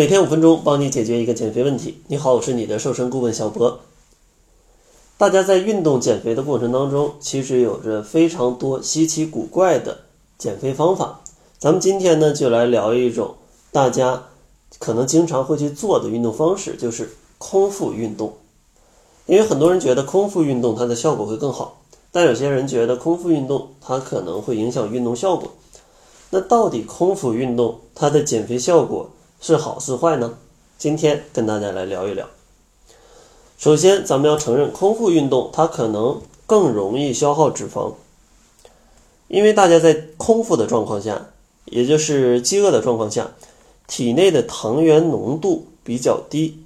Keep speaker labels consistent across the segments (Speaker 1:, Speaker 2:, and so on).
Speaker 1: 每天五分钟，帮你解决一个减肥问题。你好，我是你的瘦身顾问小博。大家在运动减肥的过程当中，其实有着非常多稀奇古怪的减肥方法。咱们今天呢，就来聊一种大家可能经常会去做的运动方式，就是空腹运动。因为很多人觉得空腹运动它的效果会更好，但有些人觉得空腹运动它可能会影响运动效果。那到底空腹运动它的减肥效果是好是坏呢？今天跟大家来聊一聊。首先，咱们要承认，空腹运动它可能更容易消耗脂肪，因为大家在空腹的状况下，也就是饥饿的状况下，体内的糖原浓度比较低，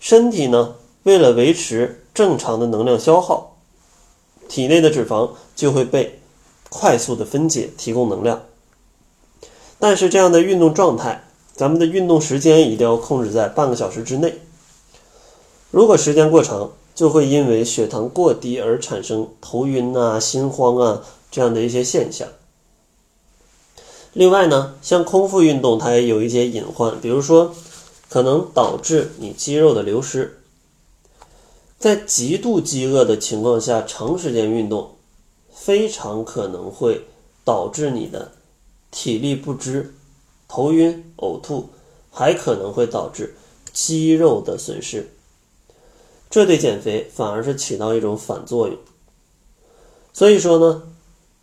Speaker 1: 身体呢为了维持正常的能量消耗，体内的脂肪就会被快速的分解，提供能量。但是这样的运动状态，咱们的运动时间一定要控制在半个小时之内。如果时间过长，就会因为血糖过低而产生头晕啊、心慌啊这样的一些现象。另外呢，像空腹运动，它也有一些隐患，比如说可能导致你肌肉的流失。在极度饥饿的情况下，长时间运动，非常可能会导致你的体力不支、头晕、呕吐，还可能会导致肌肉的损失。这对减肥反而是起到一种反作用。所以说呢，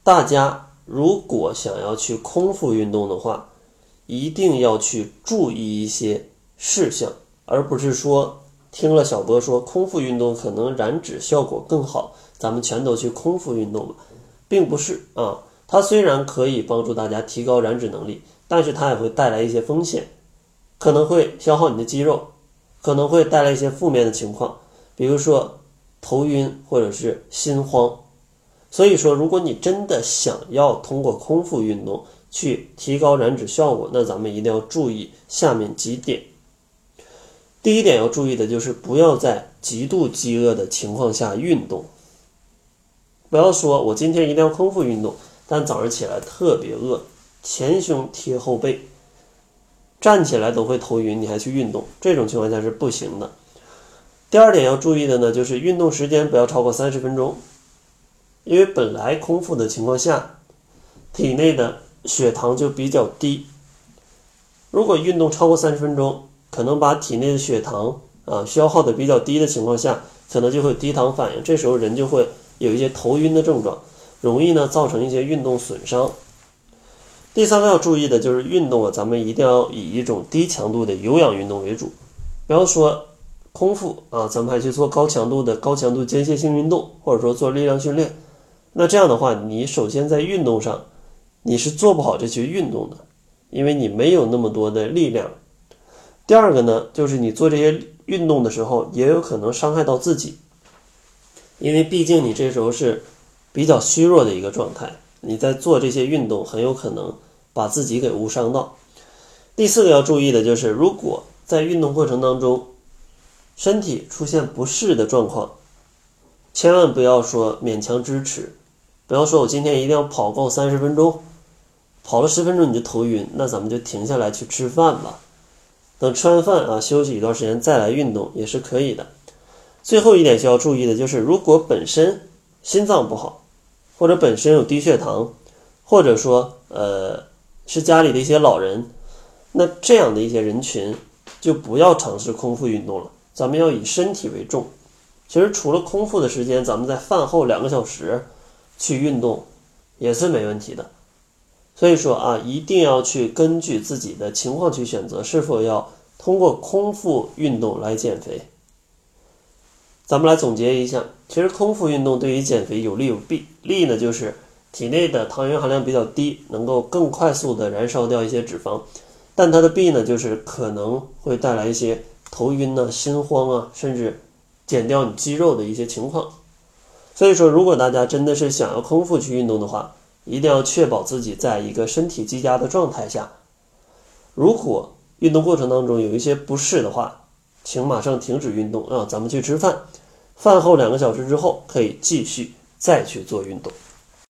Speaker 1: 大家如果想要去空腹运动的话，一定要去注意一些事项，而不是说听了小波说空腹运动可能燃脂效果更好，咱们全都去空腹运动吧，并不是啊。它虽然可以帮助大家提高燃脂能力，但是它也会带来一些风险，可能会消耗你的肌肉，可能会带来一些负面的情况。比如说头晕或者是心慌，所以说如果你真的想要通过空腹运动去提高燃脂效果，那咱们一定要注意下面几点。第一点要注意的就是不要在极度饥饿的情况下运动，不要说我今天一定要空腹运动，但早上起来特别饿，前胸贴后背，站起来都会头晕，你还去运动，这种情况下是不行的。第二点要注意的呢，就是运动时间不要超过三十分钟，因为本来空腹的情况下，体内的血糖就比较低。如果运动超过三十分钟，可能把体内的血糖啊消耗的比较低的情况下，可能就会低糖反应，这时候人就会有一些头晕的症状，容易呢造成一些运动损伤。第三个要注意的就是运动啊，咱们一定要以一种低强度的有氧运动为主，不要说。空腹啊，咱们还去做高强度的高强度间歇性运动，或者说做力量训练。那这样的话，你首先在运动上你是做不好这些运动的，因为你没有那么多的力量。第二个呢，就是你做这些运动的时候，也有可能伤害到自己，因为毕竟你这时候是比较虚弱的一个状态，你在做这些运动，很有可能把自己给误伤到。第四个要注意的就是，如果在运动过程当中，身体出现不适的状况，千万不要说勉强支持，不要说我今天一定要跑够三十分钟，跑了十分钟你就头晕，那咱们就停下来去吃饭吧。等吃完饭啊，休息一段时间再来运动也是可以的。最后一点需要注意的就是，如果本身心脏不好，或者本身有低血糖，或者说呃是家里的一些老人，那这样的一些人群就不要尝试空腹运动了。咱们要以身体为重，其实除了空腹的时间，咱们在饭后两个小时去运动也是没问题的。所以说啊，一定要去根据自己的情况去选择是否要通过空腹运动来减肥。咱们来总结一下，其实空腹运动对于减肥有利有弊。利呢就是体内的糖原含量比较低，能够更快速的燃烧掉一些脂肪，但它的弊呢就是可能会带来一些。头晕呢，心慌啊，甚至减掉你肌肉的一些情况。所以说，如果大家真的是想要空腹去运动的话，一定要确保自己在一个身体积佳的状态下。如果运动过程当中有一些不适的话，请马上停止运动啊，咱们去吃饭。饭后两个小时之后可以继续再去做运动。